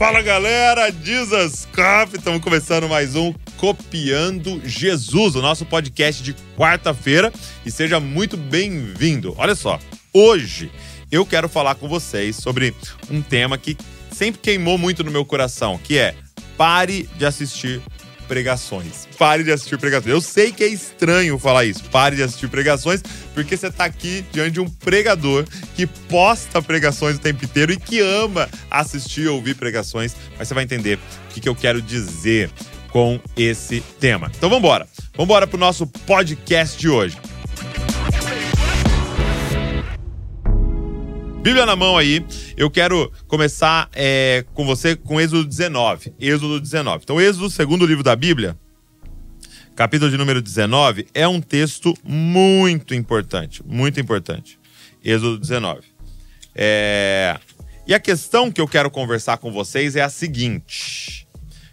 Fala galera, Jesus Cop, estamos começando mais um Copiando Jesus, o nosso podcast de quarta-feira e seja muito bem-vindo. Olha só, hoje eu quero falar com vocês sobre um tema que sempre queimou muito no meu coração, que é pare de assistir pregações. Pare de assistir pregações. Eu sei que é estranho falar isso. Pare de assistir pregações, porque você está aqui diante de um pregador que posta pregações o tempo inteiro e que ama assistir ou ouvir pregações. Mas você vai entender o que, que eu quero dizer com esse tema. Então vamos embora. Vamos embora para o nosso podcast de hoje. Bíblia na mão aí, eu quero começar é, com você com Êxodo 19. Êxodo 19. Então, Êxodo, segundo livro da Bíblia, capítulo de número 19, é um texto muito importante. Muito importante. Êxodo 19. É... E a questão que eu quero conversar com vocês é a seguinte.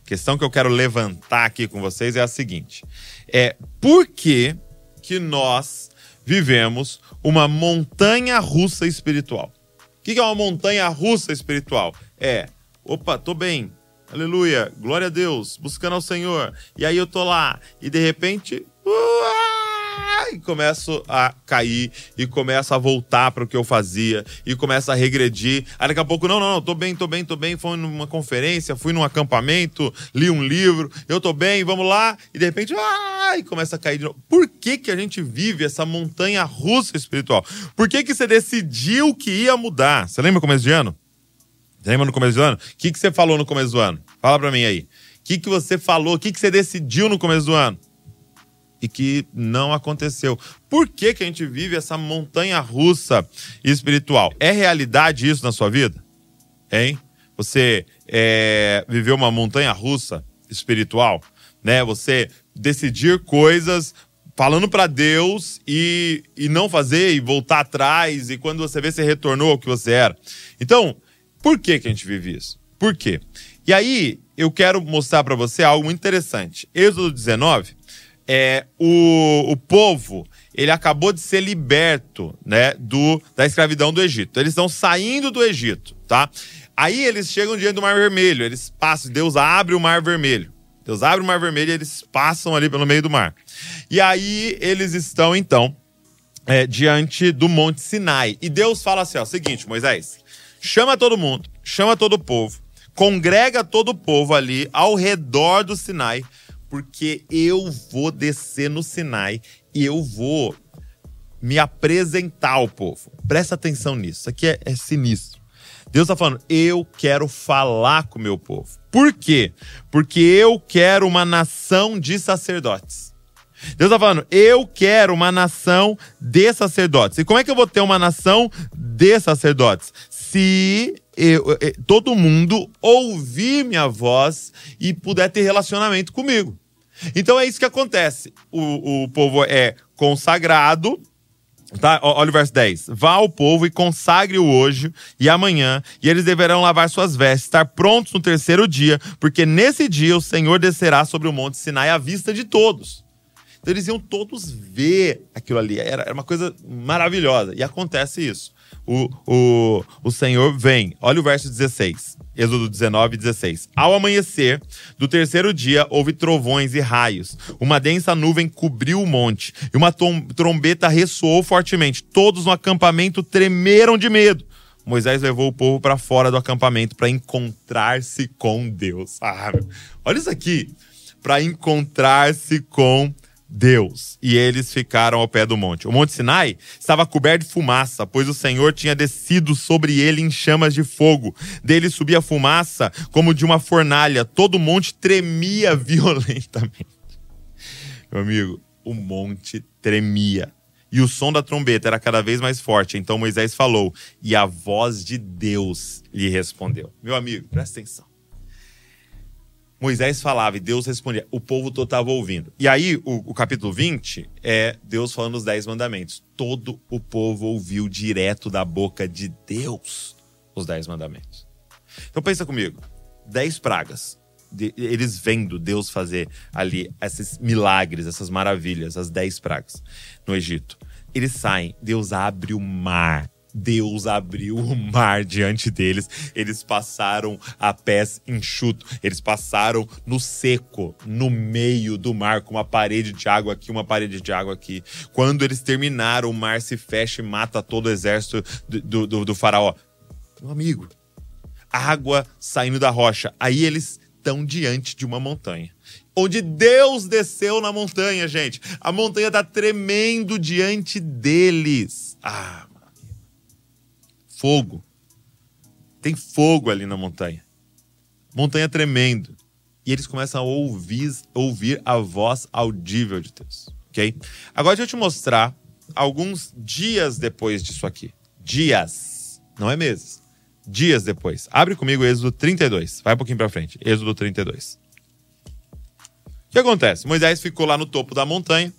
A questão que eu quero levantar aqui com vocês é a seguinte. É por que, que nós vivemos uma montanha russa espiritual? Que, que é uma montanha russa espiritual? É, opa, tô bem, aleluia, glória a Deus, buscando ao Senhor. E aí eu tô lá, e de repente. E começo a cair e começo a voltar para o que eu fazia e começo a regredir. Aí daqui a pouco, não, não, não, tô bem, tô bem, tô bem. Fui numa conferência, fui num acampamento, li um livro, eu tô bem, vamos lá. E de repente, ah, e começa a cair de novo. Por que, que a gente vive essa montanha russa espiritual? Por que, que você decidiu que ia mudar? Você lembra no começo de ano? Você lembra no começo do ano? O que, que você falou no começo do ano? Fala para mim aí. O que, que você falou? O que, que você decidiu no começo do ano? E que não aconteceu. Por que, que a gente vive essa montanha russa espiritual? É realidade isso na sua vida? Hein? Você é, viveu uma montanha russa espiritual? Né? Você decidir coisas falando para Deus e, e não fazer e voltar atrás e quando você vê você retornou ao que você era. Então, por que, que a gente vive isso? Por quê? E aí, eu quero mostrar para você algo interessante. Êxodo 19, é, o, o povo ele acabou de ser liberto né, do, da escravidão do Egito. Eles estão saindo do Egito, tá? Aí eles chegam diante do Mar Vermelho, eles passam, Deus abre o Mar Vermelho. Deus abre o Mar Vermelho e eles passam ali pelo meio do mar. E aí eles estão, então, é, diante do Monte Sinai. E Deus fala assim: ó, seguinte, Moisés, chama todo mundo, chama todo o povo, congrega todo o povo ali ao redor do Sinai porque eu vou descer no Sinai e eu vou me apresentar ao povo. Presta atenção nisso. Isso aqui é, é sinistro. Deus está falando, eu quero falar com o meu povo. Por quê? Porque eu quero uma nação de sacerdotes. Deus está falando, eu quero uma nação de sacerdotes. E como é que eu vou ter uma nação de sacerdotes? Se eu, eu, todo mundo ouvir minha voz e puder ter relacionamento comigo. Então é isso que acontece. O, o povo é consagrado. Tá? Olha o verso 10. Vá ao povo e consagre-o hoje e amanhã, e eles deverão lavar suas vestes, estar prontos no terceiro dia, porque nesse dia o Senhor descerá sobre o monte Sinai à vista de todos. Então eles iam todos ver aquilo ali. Era, era uma coisa maravilhosa. E acontece isso o, o, o Senhor vem. Olha o verso 16. Êxodo 19, 16. Ao amanhecer do terceiro dia, houve trovões e raios. Uma densa nuvem cobriu o monte e uma trombeta ressoou fortemente. Todos no acampamento tremeram de medo. Moisés levou o povo para fora do acampamento para encontrar-se com Deus. Ah. Olha isso aqui. Para encontrar-se com Deus Deus, e eles ficaram ao pé do monte. O Monte Sinai estava coberto de fumaça, pois o Senhor tinha descido sobre ele em chamas de fogo. Dele subia fumaça como de uma fornalha. Todo o monte tremia violentamente. Meu amigo, o monte tremia. E o som da trombeta era cada vez mais forte. Então Moisés falou, e a voz de Deus lhe respondeu. Meu amigo, presta atenção. Moisés falava e Deus respondia. O povo todo estava ouvindo. E aí, o, o, capítulo 20 é Deus falando os dez mandamentos. Todo o povo ouviu direto da boca de Deus os dez mandamentos. Então pensa comigo. Dez pragas. De, eles vendo Deus fazer ali esses milagres, essas maravilhas, as dez pragas no Egito. Eles saem, Deus abre o mar Deus abriu o mar diante deles. Eles passaram a pés enxuto. Eles passaram no seco, no meio do mar, com uma parede de água aqui, uma parede de água aqui. Quando eles terminaram, o mar se fecha e mata todo o exército do, do, do faraó. Meu amigo, água saindo da rocha. Aí eles estão diante de uma montanha. Onde Deus desceu na montanha, gente. A montanha está tremendo diante deles. Ah, fogo. Tem fogo ali na montanha. Montanha tremendo. E eles começam a ouvir, ouvir a voz audível de Deus. Ok? Agora deixa eu te mostrar alguns dias depois disso aqui. Dias. Não é meses dias depois. Abre comigo Êxodo 32. Vai um pouquinho para frente. Êxodo 32. O que acontece? Moisés ficou lá no topo da montanha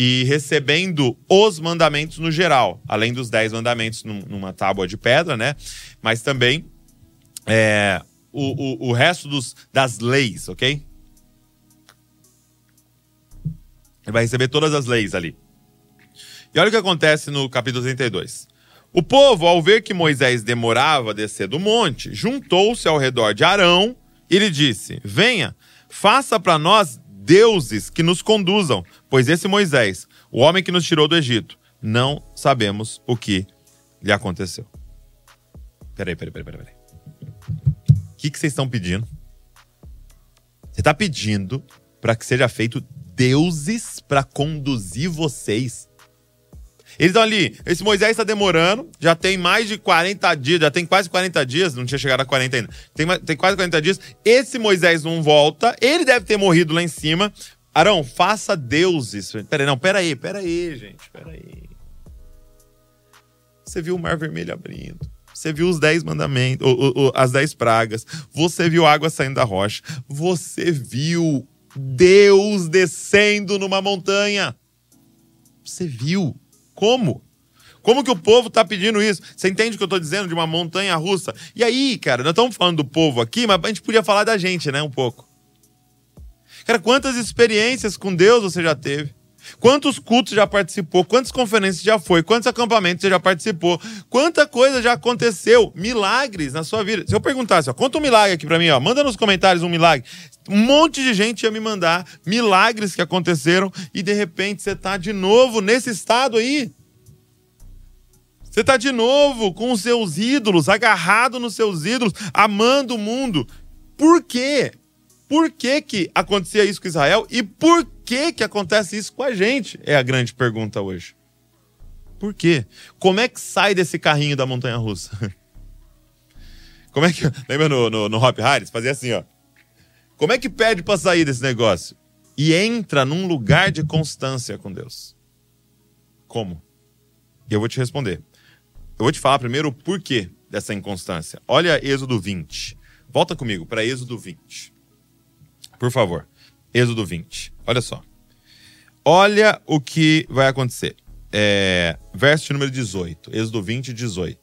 e recebendo os mandamentos no geral, além dos dez mandamentos numa tábua de pedra, né? Mas também é, o, o, o resto dos, das leis, ok? Ele vai receber todas as leis ali. E olha o que acontece no capítulo 32. O povo, ao ver que Moisés demorava a descer do monte, juntou-se ao redor de Arão e lhe disse: Venha, faça para nós deuses que nos conduzam, pois esse Moisés, o homem que nos tirou do Egito, não sabemos o que lhe aconteceu. Peraí, peraí, peraí, peraí. O que, que vocês estão pedindo? Você está pedindo para que seja feito deuses para conduzir vocês eles estão ali, esse Moisés está demorando, já tem mais de 40 dias, já tem quase 40 dias, não tinha chegado a 40 ainda. Tem, tem quase 40 dias. Esse Moisés não volta, ele deve ter morrido lá em cima. Arão, faça deuses. Peraí, não, peraí, peraí, gente, peraí. Você viu o mar vermelho abrindo. Você viu os dez mandamentos, as dez pragas. Você viu água saindo da rocha. Você viu Deus descendo numa montanha. Você viu. Como? Como que o povo está pedindo isso? Você entende o que eu estou dizendo de uma montanha russa? E aí, cara, nós estamos falando do povo aqui, mas a gente podia falar da gente, né? Um pouco. Cara, quantas experiências com Deus você já teve? Quantos cultos já participou? Quantas conferências já foi? Quantos acampamentos você já participou? Quanta coisa já aconteceu? Milagres na sua vida. Se eu perguntasse, ó, conta um milagre aqui para mim, ó, manda nos comentários um milagre. Um monte de gente ia me mandar milagres que aconteceram e de repente você tá de novo nesse estado aí. Você tá de novo com os seus ídolos, agarrado nos seus ídolos, amando o mundo. Por quê? Por que, que acontecia isso com Israel e por que, que acontece isso com a gente? É a grande pergunta hoje. Por quê? Como é que sai desse carrinho da montanha russa? Como é que. Lembra no, no, no Hop Harris? Fazia assim, ó. Como é que pede para sair desse negócio? E entra num lugar de constância com Deus. Como? E eu vou te responder. Eu vou te falar primeiro o porquê dessa inconstância. Olha Êxodo 20. Volta comigo para Êxodo 20. Por favor. Êxodo 20. Olha só. Olha o que vai acontecer. É, verso número 18. Êxodo 20, 18.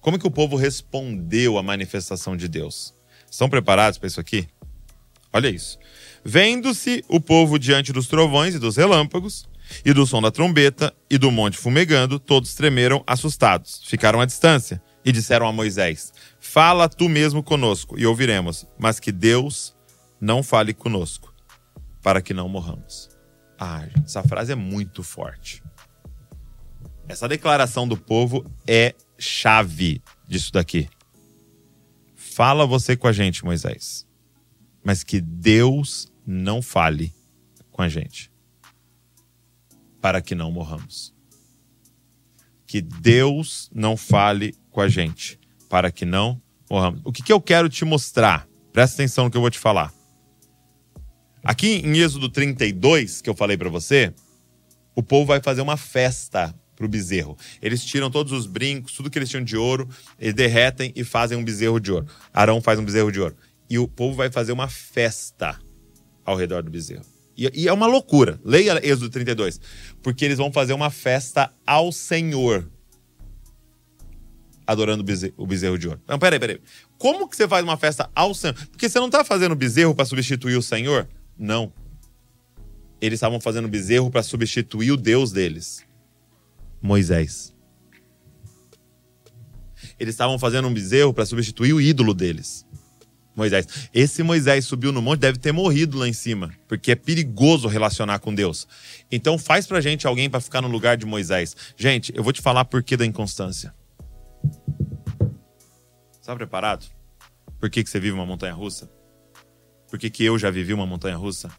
Como que o povo respondeu à manifestação de Deus? Estão preparados para isso aqui? Olha isso. Vendo-se o povo diante dos trovões e dos relâmpagos, e do som da trombeta e do monte fumegando, todos tremeram assustados, ficaram à distância e disseram a Moisés: Fala tu mesmo conosco e ouviremos, mas que Deus não fale conosco, para que não morramos. Ah, gente, essa frase é muito forte. Essa declaração do povo é chave disso daqui. Fala você com a gente, Moisés, mas que Deus não fale com a gente, para que não morramos. Que Deus não fale com a gente, para que não morramos. O que, que eu quero te mostrar? Presta atenção no que eu vou te falar. Aqui em Êxodo 32, que eu falei para você, o povo vai fazer uma festa pro bezerro. Eles tiram todos os brincos, tudo que eles tinham de ouro, eles derretem e fazem um bezerro de ouro. Arão faz um bezerro de ouro. E o povo vai fazer uma festa ao redor do bezerro. E, e é uma loucura. Leia Êxodo 32. Porque eles vão fazer uma festa ao Senhor. Adorando o bezerro, de ouro. Não, peraí, peraí. Como que você faz uma festa ao Senhor? Porque você não está fazendo bezerro para substituir o Senhor? Não. Eles estavam fazendo bezerro para substituir o Deus deles, Moisés. Eles estavam fazendo um bezerro para substituir o ídolo deles. Moisés. Esse Moisés subiu no monte, deve ter morrido lá em cima, porque é perigoso relacionar com Deus. Então faz pra gente alguém para ficar no lugar de Moisés. Gente, eu vou te falar por que da inconstância. Está preparado? Por que, que você vive uma montanha russa? Por que, que eu já vivi uma montanha russa?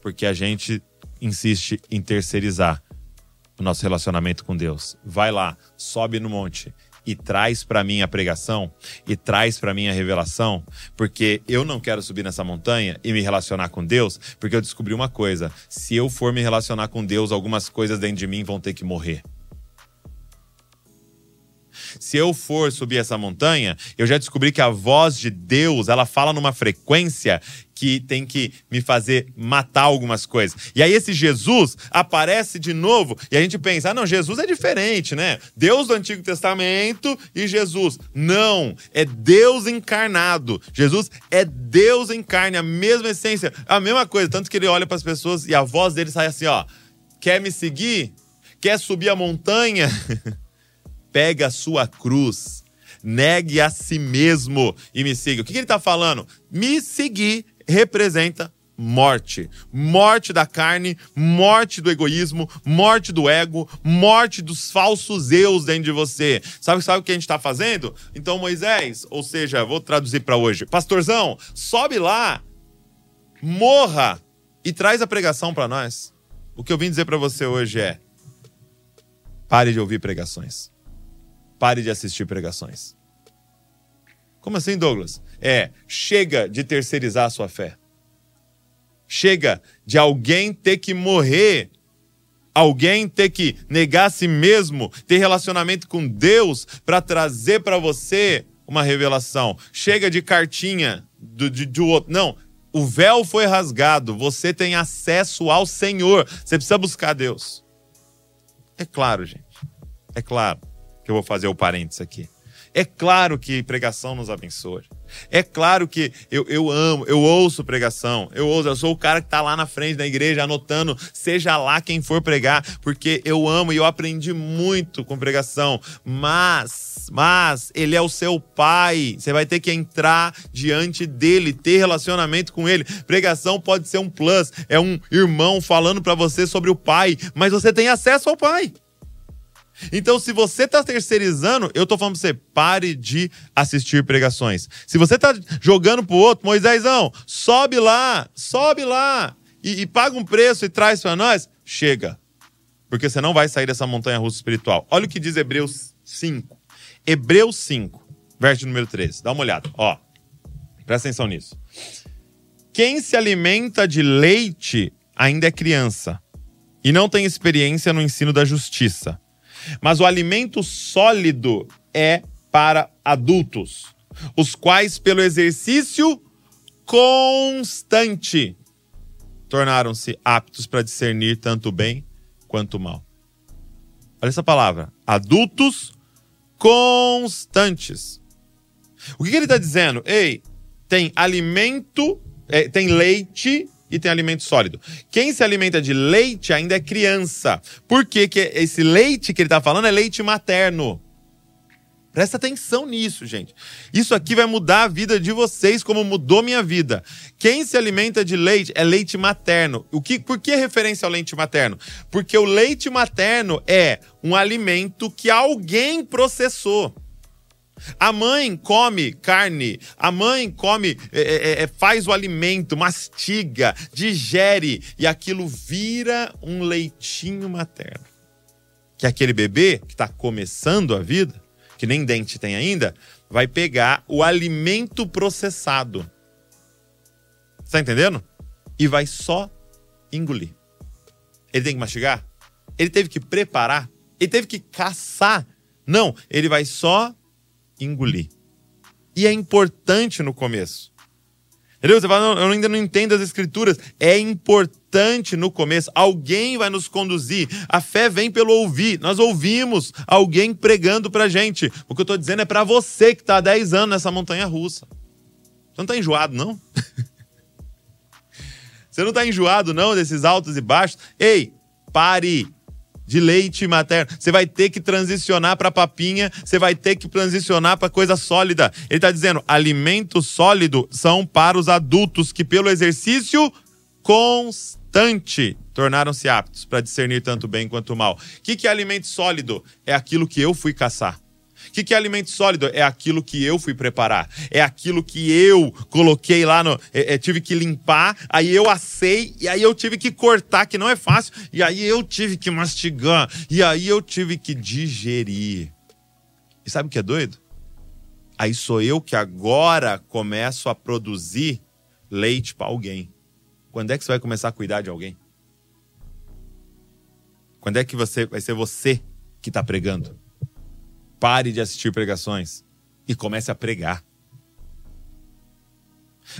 Porque a gente insiste em terceirizar o nosso relacionamento com Deus. Vai lá, sobe no monte, e traz para mim a pregação e traz para mim a revelação, porque eu não quero subir nessa montanha e me relacionar com Deus, porque eu descobri uma coisa: se eu for me relacionar com Deus, algumas coisas dentro de mim vão ter que morrer. Se eu for subir essa montanha, eu já descobri que a voz de Deus, ela fala numa frequência que tem que me fazer matar algumas coisas. E aí esse Jesus aparece de novo e a gente pensa: ah, não, Jesus é diferente, né? Deus do Antigo Testamento e Jesus. Não, é Deus encarnado. Jesus é Deus em carne, a mesma essência, a mesma coisa. Tanto que ele olha para as pessoas e a voz dele sai assim: ó, quer me seguir? Quer subir a montanha? Pega a sua cruz, negue a si mesmo e me siga. O que, que ele está falando? Me seguir representa morte. Morte da carne, morte do egoísmo, morte do ego, morte dos falsos eus dentro de você. Sabe, sabe o que a gente está fazendo? Então, Moisés, ou seja, vou traduzir para hoje. Pastorzão, sobe lá, morra e traz a pregação para nós. O que eu vim dizer para você hoje é: pare de ouvir pregações. Pare de assistir pregações. Como assim, Douglas? É, chega de terceirizar a sua fé. Chega de alguém ter que morrer, alguém ter que negar a si mesmo, ter relacionamento com Deus para trazer para você uma revelação. Chega de cartinha do, de, do outro. Não, o véu foi rasgado, você tem acesso ao Senhor. Você precisa buscar Deus. É claro, gente. É claro eu vou fazer o parênteses aqui. É claro que pregação nos abençoa. É claro que eu, eu amo, eu ouço pregação. Eu ouço, eu sou o cara que está lá na frente da igreja anotando, seja lá quem for pregar, porque eu amo e eu aprendi muito com pregação. Mas, mas, ele é o seu pai. Você vai ter que entrar diante dele, ter relacionamento com ele. Pregação pode ser um plus, é um irmão falando para você sobre o pai, mas você tem acesso ao pai. Então, se você está terceirizando, eu estou falando para você, pare de assistir pregações. Se você está jogando pro outro, Moisésão, sobe lá, sobe lá e, e paga um preço e traz para nós, chega. Porque você não vai sair dessa montanha russa espiritual. Olha o que diz Hebreus 5. Hebreus 5, verso número 13. Dá uma olhada, ó. Presta atenção nisso. Quem se alimenta de leite ainda é criança e não tem experiência no ensino da justiça. Mas o alimento sólido é para adultos, os quais, pelo exercício constante, tornaram-se aptos para discernir tanto o bem quanto o mal. Olha essa palavra: adultos constantes. O que, que ele está dizendo? Ei, tem alimento, é, tem leite e tem alimento sólido. Quem se alimenta de leite ainda é criança. Por que, que esse leite que ele está falando é leite materno? Presta atenção nisso, gente. Isso aqui vai mudar a vida de vocês, como mudou minha vida. Quem se alimenta de leite é leite materno. O que, por que referência ao leite materno? Porque o leite materno é um alimento que alguém processou. A mãe come carne, a mãe come, é, é, é, faz o alimento, mastiga, digere e aquilo vira um leitinho materno. Que aquele bebê que está começando a vida, que nem dente tem ainda, vai pegar o alimento processado. Está entendendo? E vai só engolir. Ele tem que mastigar? Ele teve que preparar? Ele teve que caçar? Não, ele vai só engolir. E é importante no começo. Entendeu? Você fala, não, eu ainda não entendo as escrituras. É importante no começo. Alguém vai nos conduzir. A fé vem pelo ouvir. Nós ouvimos alguém pregando pra gente. O que eu tô dizendo é para você que tá há 10 anos nessa montanha russa. Você não tá enjoado, não? você não tá enjoado, não, desses altos e baixos? Ei, pare de leite materno. Você vai ter que transicionar para papinha, você vai ter que transicionar para coisa sólida. Ele está dizendo: alimento sólido são para os adultos que, pelo exercício constante, tornaram-se aptos para discernir tanto bem quanto mal. O que, que é alimento sólido? É aquilo que eu fui caçar. O que, que é alimento sólido? É aquilo que eu fui preparar. É aquilo que eu coloquei lá no. É, é, tive que limpar, aí eu assei, e aí eu tive que cortar, que não é fácil, e aí eu tive que mastigar, e aí eu tive que digerir. E sabe o que é doido? Aí sou eu que agora começo a produzir leite para alguém. Quando é que você vai começar a cuidar de alguém? Quando é que você vai ser você que está pregando? Pare de assistir pregações e comece a pregar.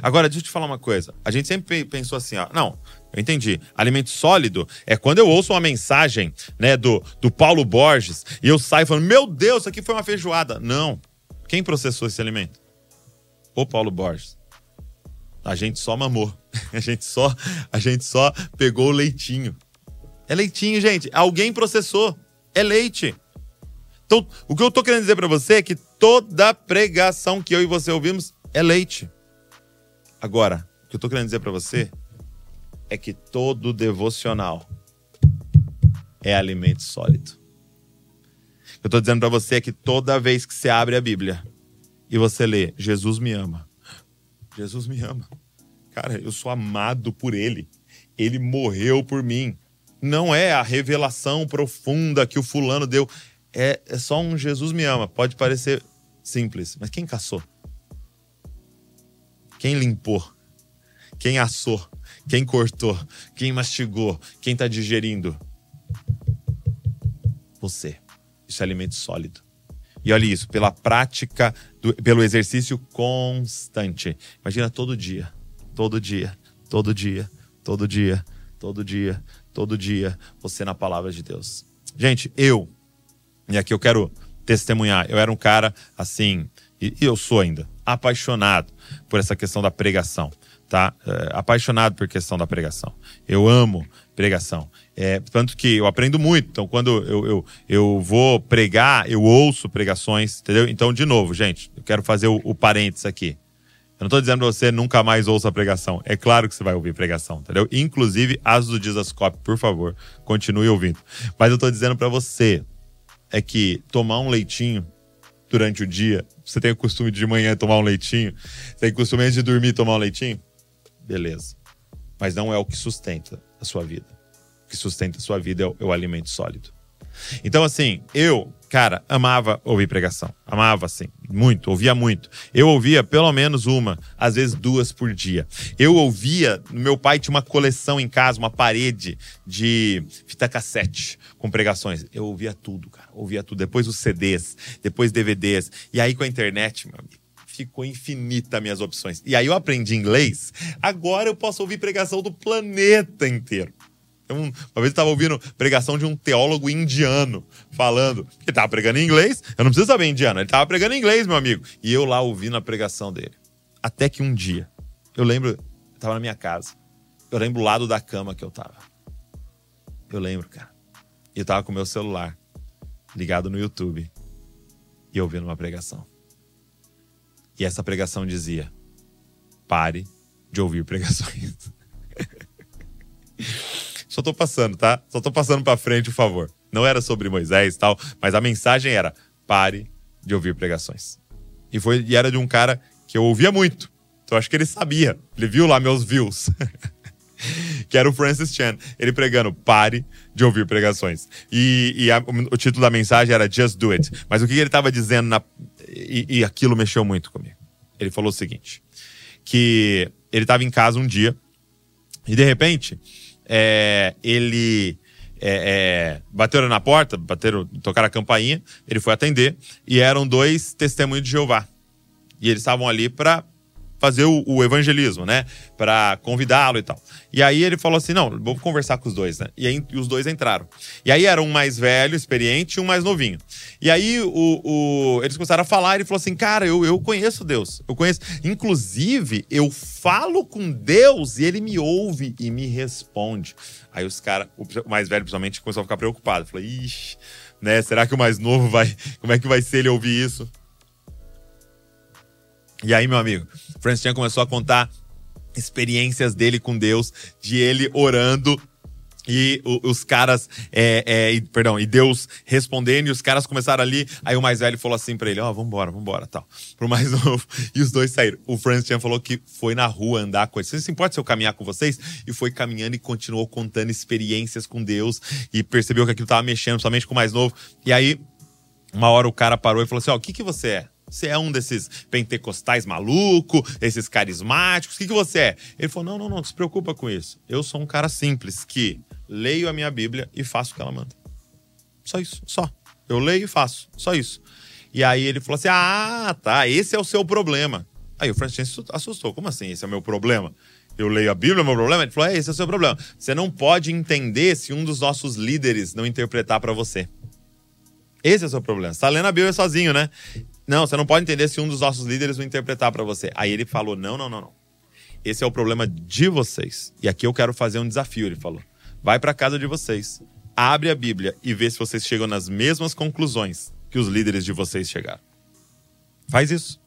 Agora, deixa eu te falar uma coisa. A gente sempre pensou assim, ó. Não, eu entendi. Alimento sólido é quando eu ouço uma mensagem, né, do, do Paulo Borges e eu saio falando, meu Deus, isso aqui foi uma feijoada. Não. Quem processou esse alimento? O Paulo Borges. A gente só mamou. A gente só, a gente só pegou o leitinho. É leitinho, gente. Alguém processou. É leite. Então, o que eu tô querendo dizer para você é que toda pregação que eu e você ouvimos é leite. Agora, o que eu tô querendo dizer para você é que todo devocional é alimento sólido. O que eu tô dizendo para você é que toda vez que você abre a Bíblia e você lê Jesus me ama. Jesus me ama. Cara, eu sou amado por ele. Ele morreu por mim. Não é a revelação profunda que o fulano deu é, é só um Jesus me ama. Pode parecer simples, mas quem caçou? Quem limpou? Quem assou? Quem cortou? Quem mastigou? Quem está digerindo? Você. Isso é alimento sólido. E olha isso, pela prática, do, pelo exercício constante. Imagina todo dia, todo dia, todo dia, todo dia, todo dia, todo dia, você na palavra de Deus. Gente, eu e aqui eu quero testemunhar. Eu era um cara assim, e eu sou ainda, apaixonado por essa questão da pregação, tá? É, apaixonado por questão da pregação. Eu amo pregação. É, tanto que eu aprendo muito. Então, quando eu, eu, eu vou pregar, eu ouço pregações, entendeu? Então, de novo, gente, eu quero fazer o, o parênteses aqui. Eu não estou dizendo pra você nunca mais ouça a pregação. É claro que você vai ouvir pregação, entendeu? Inclusive, as do Dizascope, por favor, continue ouvindo. Mas eu estou dizendo para você, é que tomar um leitinho durante o dia, você tem o costume de, de manhã tomar um leitinho, você tem o costume antes de dormir tomar um leitinho, beleza. Mas não é o que sustenta a sua vida. O que sustenta a sua vida é o, é o alimento sólido. Então, assim, eu, cara, amava ouvir pregação. Amava, assim, muito, ouvia muito. Eu ouvia pelo menos uma, às vezes duas por dia. Eu ouvia, meu pai tinha uma coleção em casa, uma parede de fita cassete com pregações. Eu ouvia tudo, cara, ouvia tudo. Depois os CDs, depois DVDs. E aí com a internet, meu amigo ficou infinita minhas opções. E aí eu aprendi inglês, agora eu posso ouvir pregação do planeta inteiro. Uma vez eu estava ouvindo pregação de um teólogo indiano falando. Ele estava pregando em inglês, eu não preciso saber indiano, ele estava pregando em inglês, meu amigo. E eu lá ouvindo a pregação dele. Até que um dia, eu lembro, eu estava na minha casa. Eu lembro o lado da cama que eu estava. Eu lembro, cara. E eu estava com o meu celular ligado no YouTube e ouvindo uma pregação. E essa pregação dizia: pare de ouvir pregações. Só tô passando, tá? Só tô passando para frente, por favor. Não era sobre Moisés e tal, mas a mensagem era: pare de ouvir pregações. E foi e era de um cara que eu ouvia muito. Então acho que ele sabia. Ele viu lá meus views. que era o Francis Chan. Ele pregando: pare de ouvir pregações. E, e a, o, título da mensagem era Just Do It. Mas o que ele estava dizendo na, e, e aquilo mexeu muito comigo. Ele falou o seguinte: que ele estava em casa um dia e de repente é, ele é, é, bateram na porta, bateram, tocaram a campainha, ele foi atender e eram dois testemunhos de Jeová. E eles estavam ali para fazer o, o evangelismo, né? Para convidá-lo e tal. E aí ele falou assim: não, vou conversar com os dois, né? E aí e os dois entraram. E aí era um mais velho, experiente, e um mais novinho. E aí o, o, eles começaram a falar, e ele falou assim: cara, eu, eu conheço Deus. Eu conheço. Inclusive, eu falo com Deus e ele me ouve e me responde. Aí os caras, o mais velho, principalmente, começou a ficar preocupado. Falou, ixi, né? Será que o mais novo vai. Como é que vai ser ele ouvir isso? E aí, meu amigo, Francis Chan começou a contar experiências dele com Deus, de ele orando e os caras, é, é, perdão, e Deus respondendo, e os caras começaram ali. Aí o mais velho falou assim pra ele: Ó, oh, vambora, vambora, tal. Pro mais novo. E os dois saíram. O Francis Chan falou que foi na rua andar com eles. Você se importa se eu caminhar com vocês? E foi caminhando e continuou contando experiências com Deus. E percebeu que aquilo tava mexendo, somente com o mais novo. E aí, uma hora o cara parou e falou assim: Ó, oh, o que que você é? Você é um desses pentecostais maluco, esses carismáticos? O que, que você é? Ele falou: não, não, não, não se preocupa com isso. Eu sou um cara simples que leio a minha Bíblia e faço o que ela manda. Só isso, só. Eu leio e faço, só isso. E aí ele falou assim: ah, tá, esse é o seu problema. Aí o Francis assustou: como assim? Esse é o meu problema? Eu leio a Bíblia, é meu problema? Ele falou: é, esse é o seu problema. Você não pode entender se um dos nossos líderes não interpretar para você. Esse é o seu problema. Você tá lendo a Bíblia sozinho, né? Não, você não pode entender se um dos nossos líderes não interpretar para você. Aí ele falou: não, não, não, não. Esse é o problema de vocês. E aqui eu quero fazer um desafio, ele falou. Vai para casa de vocês, abre a Bíblia e vê se vocês chegam nas mesmas conclusões que os líderes de vocês chegaram. Faz isso.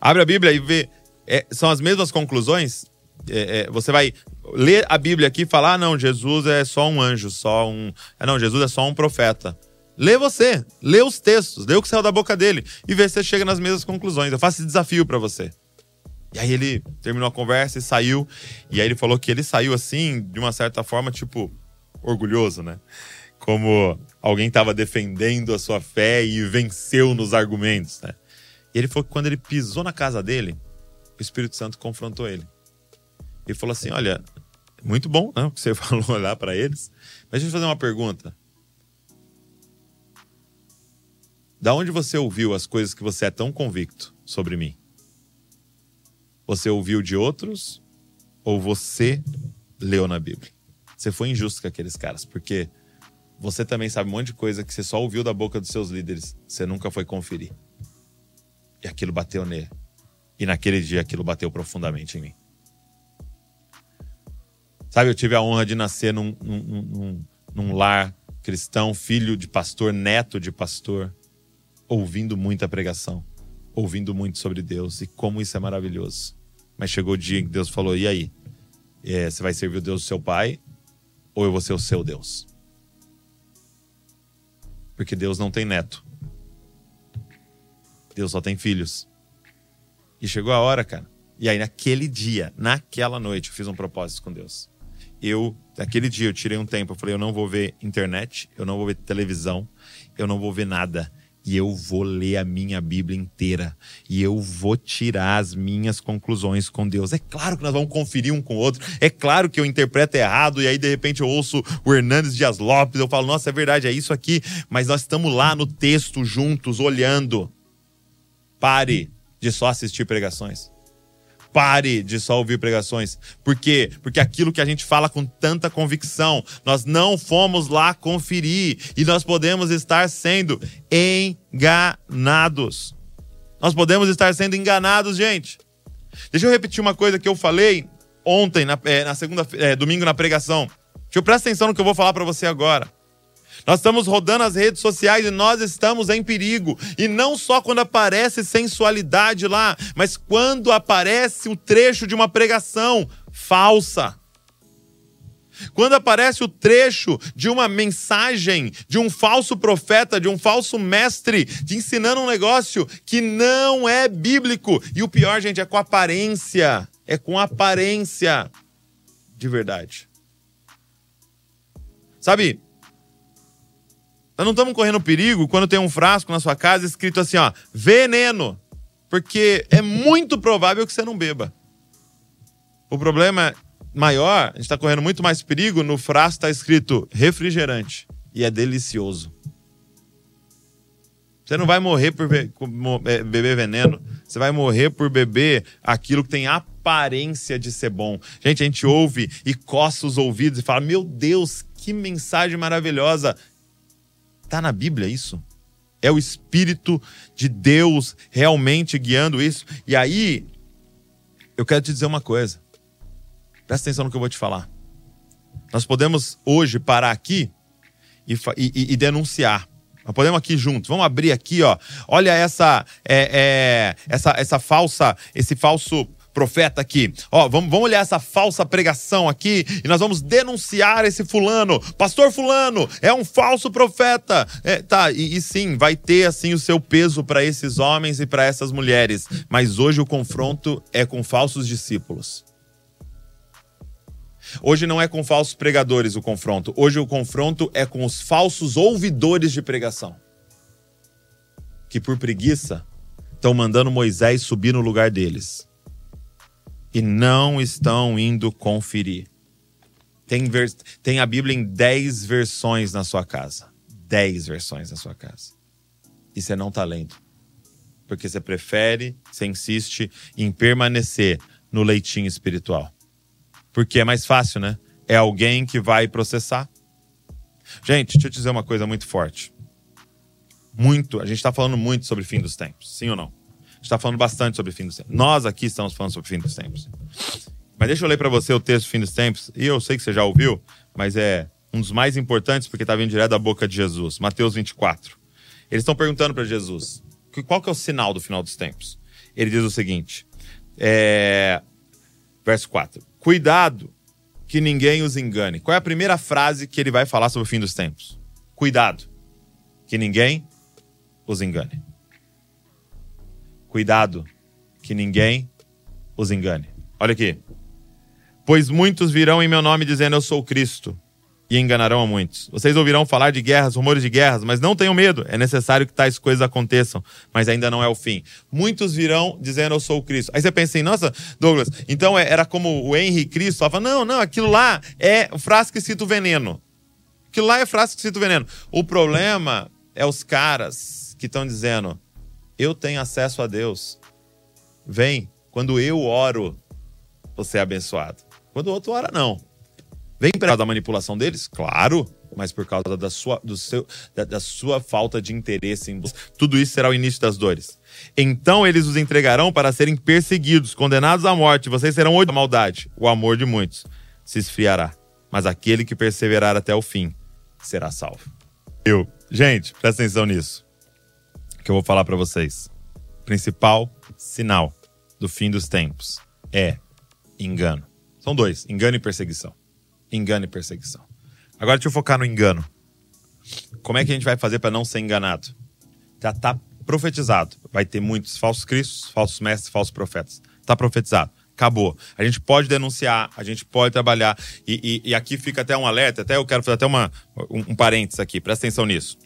Abre a Bíblia e vê. É, são as mesmas conclusões? É, é, você vai ler a Bíblia aqui e falar: ah, não, Jesus é só um anjo, só um. Ah, não, Jesus é só um profeta. Lê você, lê os textos, lê o que saiu da boca dele e vê se você chega nas mesmas conclusões. Eu faço esse desafio para você. E aí ele terminou a conversa e saiu. E aí ele falou que ele saiu assim, de uma certa forma, tipo, orgulhoso, né? Como alguém estava defendendo a sua fé e venceu nos argumentos, né? E ele falou que quando ele pisou na casa dele, o Espírito Santo confrontou ele. Ele falou assim: Olha, muito bom né, o que você falou lá para eles, mas deixa eu fazer uma pergunta. Da onde você ouviu as coisas que você é tão convicto sobre mim? Você ouviu de outros ou você leu na Bíblia? Você foi injusto com aqueles caras, porque você também sabe um monte de coisa que você só ouviu da boca dos seus líderes, você nunca foi conferir. E aquilo bateu nele. E naquele dia aquilo bateu profundamente em mim. Sabe, eu tive a honra de nascer num, num, num, num lar cristão, filho de pastor, neto de pastor ouvindo muita pregação, ouvindo muito sobre Deus e como isso é maravilhoso. Mas chegou o dia em que Deus falou: e aí? É, você vai servir o Deus do seu pai ou eu vou ser o seu Deus? Porque Deus não tem neto. Deus só tem filhos. E chegou a hora, cara. E aí, naquele dia, naquela noite, eu fiz um propósito com Deus. Eu, naquele dia, eu tirei um tempo. Eu falei: eu não vou ver internet, eu não vou ver televisão, eu não vou ver nada e eu vou ler a minha Bíblia inteira e eu vou tirar as minhas conclusões com Deus. É claro que nós vamos conferir um com o outro, é claro que eu interpreto errado e aí de repente eu ouço o Hernandes Dias Lopes, eu falo, nossa, é verdade, é isso aqui, mas nós estamos lá no texto juntos, olhando. Pare de só assistir pregações. Pare de só ouvir pregações. Por quê? Porque aquilo que a gente fala com tanta convicção, nós não fomos lá conferir e nós podemos estar sendo enganados. Nós podemos estar sendo enganados, gente. Deixa eu repetir uma coisa que eu falei ontem, na, é, na segunda, é, domingo na pregação. Deixa eu prestar atenção no que eu vou falar para você agora. Nós estamos rodando as redes sociais e nós estamos em perigo. E não só quando aparece sensualidade lá, mas quando aparece o trecho de uma pregação falsa. Quando aparece o trecho de uma mensagem de um falso profeta, de um falso mestre, de ensinando um negócio que não é bíblico. E o pior, gente, é com aparência. É com aparência de verdade. Sabe, nós não estamos correndo perigo quando tem um frasco na sua casa escrito assim, ó, veneno. Porque é muito provável que você não beba. O problema maior, a gente está correndo muito mais perigo, no frasco está escrito refrigerante. E é delicioso. Você não vai morrer por é, beber veneno. você vai morrer por beber aquilo que tem aparência de ser bom. Gente, a gente ouve e coça os ouvidos e fala: Meu Deus, que mensagem maravilhosa. Tá na Bíblia isso? É o Espírito de Deus realmente guiando isso? E aí, eu quero te dizer uma coisa. Presta atenção no que eu vou te falar. Nós podemos hoje parar aqui e, e, e denunciar. Nós podemos aqui juntos. Vamos abrir aqui, ó. Olha essa, é, é, essa, essa falsa, esse falso profeta aqui. Ó, vamos, vamos olhar essa falsa pregação aqui e nós vamos denunciar esse fulano. Pastor fulano é um falso profeta. É, tá, e, e sim, vai ter assim o seu peso para esses homens e para essas mulheres. Mas hoje o confronto é com falsos discípulos. Hoje não é com falsos pregadores o confronto. Hoje o confronto é com os falsos ouvidores de pregação. Que por preguiça estão mandando Moisés subir no lugar deles. E não estão indo conferir. Tem. Tem a Bíblia em 10 versões na sua casa. 10 versões na sua casa. E você não está lendo. Porque você prefere, você insiste em permanecer no leitinho espiritual. Porque é mais fácil, né? É alguém que vai processar. Gente, deixa eu te dizer uma coisa muito forte. Muito, a gente está falando muito sobre fim dos tempos, sim ou não? Está falando bastante sobre o fim dos tempos. Nós aqui estamos falando sobre o fim dos tempos. Mas deixa eu ler para você o texto fim dos tempos, e eu sei que você já ouviu, mas é um dos mais importantes porque está vindo direto da boca de Jesus. Mateus 24. Eles estão perguntando para Jesus, qual que é o sinal do final dos tempos? Ele diz o seguinte, é... verso 4. Cuidado que ninguém os engane. Qual é a primeira frase que ele vai falar sobre o fim dos tempos? Cuidado que ninguém os engane. Cuidado que ninguém os engane. Olha aqui. Pois muitos virão em meu nome dizendo eu sou Cristo e enganarão a muitos. Vocês ouvirão falar de guerras, rumores de guerras, mas não tenham medo. É necessário que tais coisas aconteçam, mas ainda não é o fim. Muitos virão dizendo eu sou o Cristo. Aí você pensa assim, nossa, Douglas, então é, era como o Henry Cristo falava, não, não, aquilo lá é o frasco escrito veneno. Aquilo lá é frasco escrito veneno. O problema é os caras que estão dizendo, eu tenho acesso a Deus. Vem, quando eu oro, você é abençoado. Quando o outro ora, não. Vem por causa da manipulação deles? Claro, mas por causa da sua, do seu, da, da sua falta de interesse em Tudo isso será o início das dores. Então eles os entregarão para serem perseguidos, condenados à morte. Vocês serão odiados da maldade. O amor de muitos se esfriará. Mas aquele que perseverar até o fim será salvo. Eu, gente, presta atenção nisso. Que eu vou falar para vocês. Principal sinal do fim dos tempos é engano. São dois: engano e perseguição engano e perseguição. Agora deixa eu focar no engano. Como é que a gente vai fazer para não ser enganado? Já está profetizado. Vai ter muitos falsos cristos, falsos mestres, falsos profetas. Está profetizado. Acabou. A gente pode denunciar, a gente pode trabalhar. E, e, e, aqui fica até um alerta, até eu quero fazer até uma, um, um parênteses aqui, presta atenção nisso.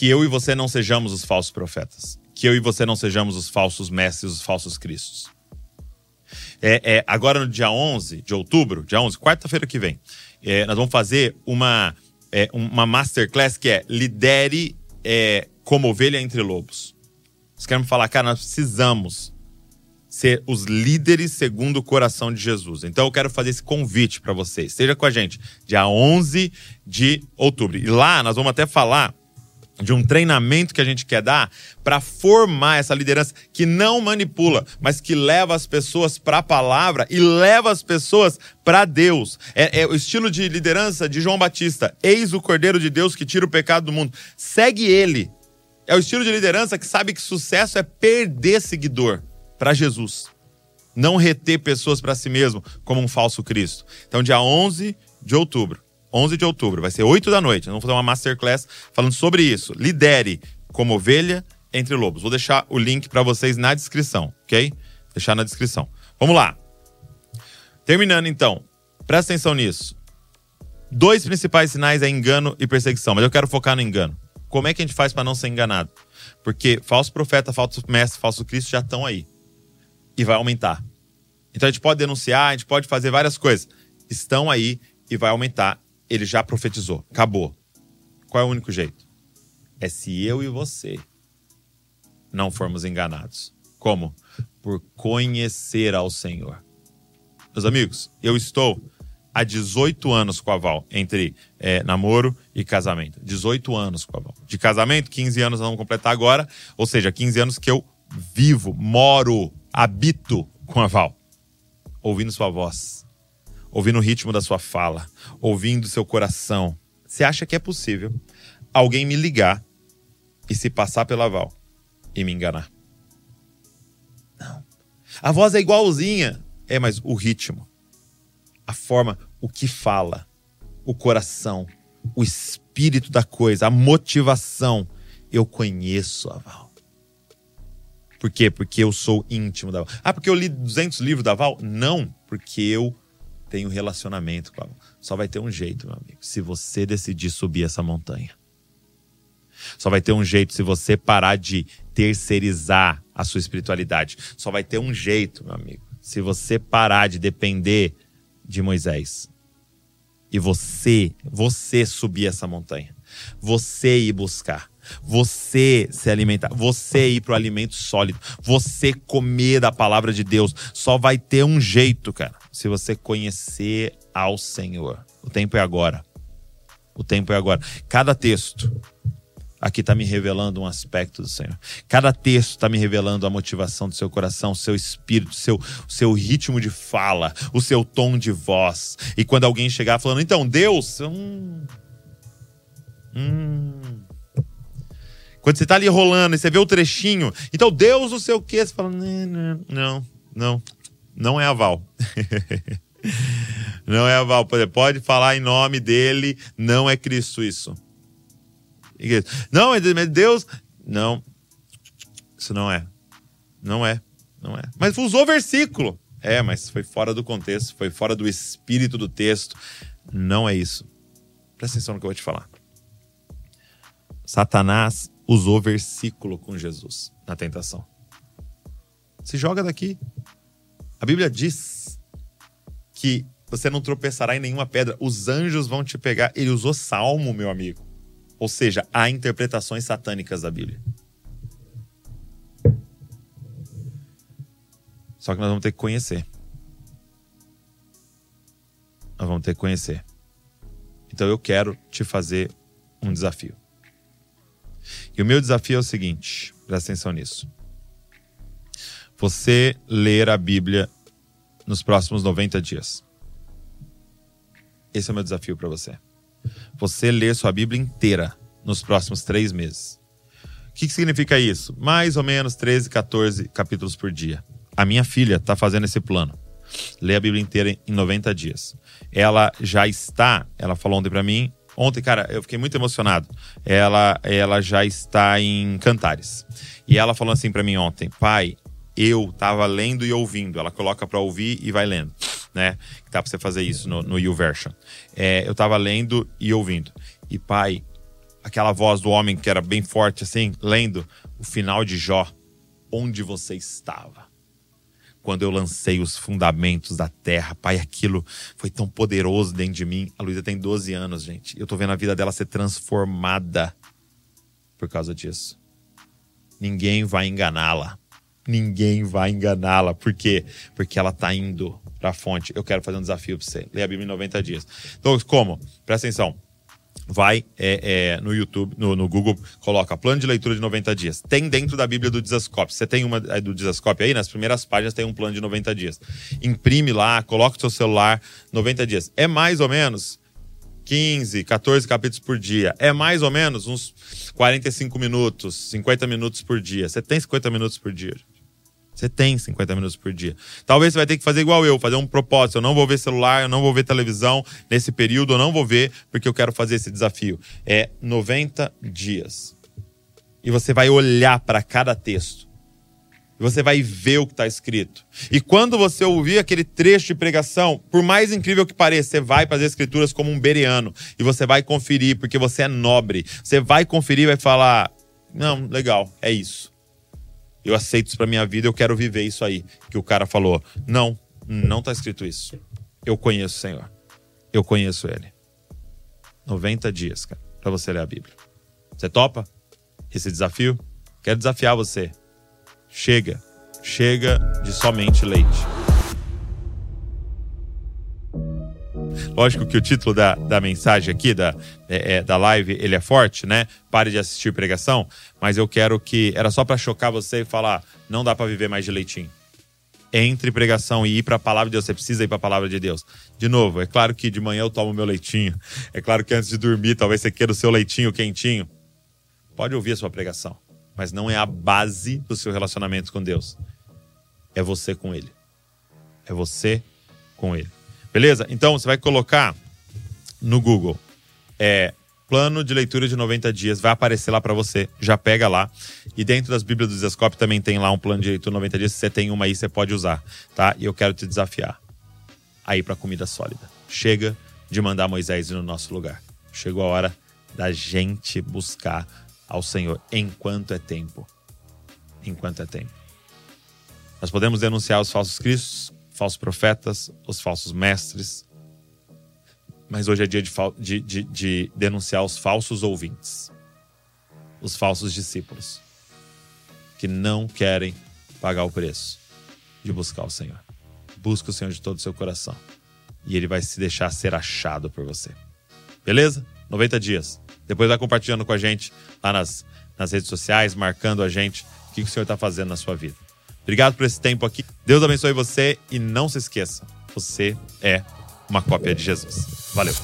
Que eu e você não sejamos os falsos profetas. Que eu e você não sejamos os falsos mestres, os falsos cristos. É, é, agora no dia 11 de outubro, dia 11, quarta-feira que vem, é, nós vamos fazer uma, é, uma masterclass que é Lidere é, como ovelha entre lobos. Vocês querem falar, cara, nós precisamos ser os líderes segundo o coração de Jesus. Então eu quero fazer esse convite para vocês. Seja com a gente, dia 11 de outubro. E lá nós vamos até falar de um treinamento que a gente quer dar para formar essa liderança que não manipula, mas que leva as pessoas para a palavra e leva as pessoas para Deus. É, é, o estilo de liderança de João Batista. Eis o Cordeiro de Deus que tira o pecado do mundo. Segue ele. É o estilo de liderança que sabe que sucesso é perder seguidor para Jesus. Não reter pessoas para si mesmo como um falso Cristo. Então, dia 11 de outubro, 11 de outubro, vai ser 8 da noite. Vamos fazer uma masterclass falando sobre isso. Lidere como ovelha entre lobos. Vou deixar o link para vocês na descrição, ok? Deixar na descrição. Vamos lá. Terminando então, presta atenção nisso. Dois principais sinais é engano e perseguição, mas eu quero focar no engano. Como é que a gente faz para não ser enganado? Porque falso profeta, falso mestre, falso Cristo já estão aí. E vai aumentar. Então a gente pode denunciar, a gente pode fazer várias coisas. Estão aí e vai aumentar ele já profetizou. Acabou. Qual é o único jeito? É se eu e você não formos enganados. Como? Por conhecer ao Senhor. Meus amigos, eu estou há 18 anos com a Val, entre é, namoro e casamento. 18 anos com a Val. De casamento, 15 anos vamos completar agora, ou seja, 15 anos que eu vivo, moro, habito com a Val. Ouvindo sua voz, ouvindo o ritmo da sua fala, ouvindo seu coração. Você acha que é possível alguém me ligar e se passar pela Val e me enganar? Não. A voz é igualzinha. É, mas o ritmo, a forma, o que fala, o coração, o espírito da coisa, a motivação. Eu conheço a Val. Por quê? Porque eu sou íntimo da Val. Ah, porque eu li 200 livros da Val? Não, porque eu tenho relacionamento com a. Só vai ter um jeito, meu amigo, se você decidir subir essa montanha. Só vai ter um jeito se você parar de terceirizar a sua espiritualidade. Só vai ter um jeito, meu amigo, se você parar de depender de Moisés e você, você subir essa montanha, você ir buscar, você se alimentar, você ir para o alimento sólido, você comer da palavra de Deus, só vai ter um jeito, cara, se você conhecer ao Senhor. O tempo é agora. O tempo é agora. Cada texto aqui está me revelando um aspecto do Senhor. Cada texto está me revelando a motivação do seu coração, seu espírito, seu, seu ritmo de fala, o seu tom de voz. E quando alguém chegar falando, então, Deus. Hum, hum. Quando você está ali rolando e você vê o trechinho, então Deus, não sei o quê, você fala, não, não, não é aval. não é aval. Pode falar em nome dele, não é Cristo isso. Não, é Deus. Não. Isso não é. Não é. Não é. Mas usou versículo. É, mas foi fora do contexto, foi fora do espírito do texto. Não é isso. Presta atenção no que eu vou te falar. Satanás usou versículo com Jesus na tentação. Se joga daqui. A Bíblia diz que você não tropeçará em nenhuma pedra, os anjos vão te pegar. Ele usou salmo, meu amigo. Ou seja, há interpretações satânicas da Bíblia. Só que nós vamos ter que conhecer. Nós vamos ter que conhecer. Então eu quero te fazer um desafio. E o meu desafio é o seguinte: presta atenção nisso. Você ler a Bíblia nos próximos 90 dias. Esse é o meu desafio para você você ler sua Bíblia inteira nos próximos três meses. O que, que significa isso? Mais ou menos 13, 14 capítulos por dia. A minha filha está fazendo esse plano. Ler a Bíblia inteira em 90 dias. Ela já está, ela falou ontem para mim, ontem, cara, eu fiquei muito emocionado. Ela, ela já está em Cantares. E ela falou assim para mim ontem: pai, eu tava lendo e ouvindo. Ela coloca para ouvir e vai lendo né? Dá para você fazer isso no, no YouVersion. É, eu tava lendo e ouvindo. E pai, aquela voz do homem que era bem forte assim, lendo o final de Jó, onde você estava? Quando eu lancei os fundamentos da terra, pai, aquilo foi tão poderoso dentro de mim. A Luísa tem 12 anos, gente. Eu tô vendo a vida dela ser transformada por causa disso. Ninguém vai enganá-la. Ninguém vai enganá-la. Por quê? Porque ela tá indo para a fonte. Eu quero fazer um desafio para você. Ler a Bíblia em 90 dias. Então, como? Presta atenção. Vai é, é, no YouTube, no, no, Google, coloca plano de leitura de 90 dias. Tem dentro da Bíblia do Dizascope. Você tem uma é, do Dizascope aí? Nas primeiras páginas tem um plano de 90 dias. Imprime lá, coloca o seu celular, 90 dias. É mais ou menos 15, 14 capítulos por dia. É mais ou menos uns 45 minutos, 50 minutos por dia. Você tem 50 minutos por dia. Você tem 50 minutos por dia. Talvez você vai ter que fazer igual eu, fazer um propósito. Eu não vou ver celular, eu não vou ver televisão nesse período, eu não vou ver porque eu quero fazer esse desafio. É 90 dias. E você vai olhar para cada texto. E você vai ver o que está escrito. E quando você ouvir aquele trecho de pregação, por mais incrível que pareça, você vai para as escrituras como um bereano. E você vai conferir, porque você é nobre. Você vai conferir e vai falar: não, legal, é isso eu aceito isso para minha vida, eu quero viver isso aí. Que o cara falou: Não, não tá escrito isso. Eu conheço o Senhor. Eu conheço Ele. 90 dias, cara, para você ler a Bíblia. Você topa esse desafio? Quero desafiar você Chega. Chega de somente leite. Lógico que o título da, da mensagem aqui, da, é, é, da live, ele é forte, né? Pare de assistir pregação, mas eu quero que. Era só para chocar você e falar: não dá para viver mais de leitinho. Entre pregação e ir para a palavra de Deus, você precisa ir para a palavra de Deus. De novo, é claro que de manhã eu tomo meu leitinho. É claro que antes de dormir, talvez você queira o seu leitinho quentinho. Pode ouvir a sua pregação, mas não é a base do seu relacionamento com Deus. É você com Ele. É você com Ele. Beleza? Então você vai colocar no Google é, plano de leitura de 90 dias, vai aparecer lá para você, já pega lá. E dentro das Bíblias do Zescope também tem lá um plano de leitura de 90 dias, se você tem uma aí, você pode usar, tá? E eu quero te desafiar a ir para comida sólida. Chega de mandar Moisés no nosso lugar. Chegou a hora da gente buscar ao Senhor enquanto é tempo. Enquanto é tempo. Nós podemos denunciar os falsos cristos, falsos profetas, os falsos mestres. Mas hoje é dia de, de, de, de denunciar os falsos ouvintes, os falsos discípulos, que não querem pagar o preço de buscar o Senhor. Busca o Senhor de todo o seu coração e ele vai se deixar ser achado por você. Beleza? 90 dias. Depois vai compartilhando com a gente lá nas, nas redes sociais, marcando a gente o que o Senhor está fazendo na sua vida. Obrigado por esse tempo aqui. Deus abençoe você e não se esqueça, você é uma cópia de Jesus. Valeu.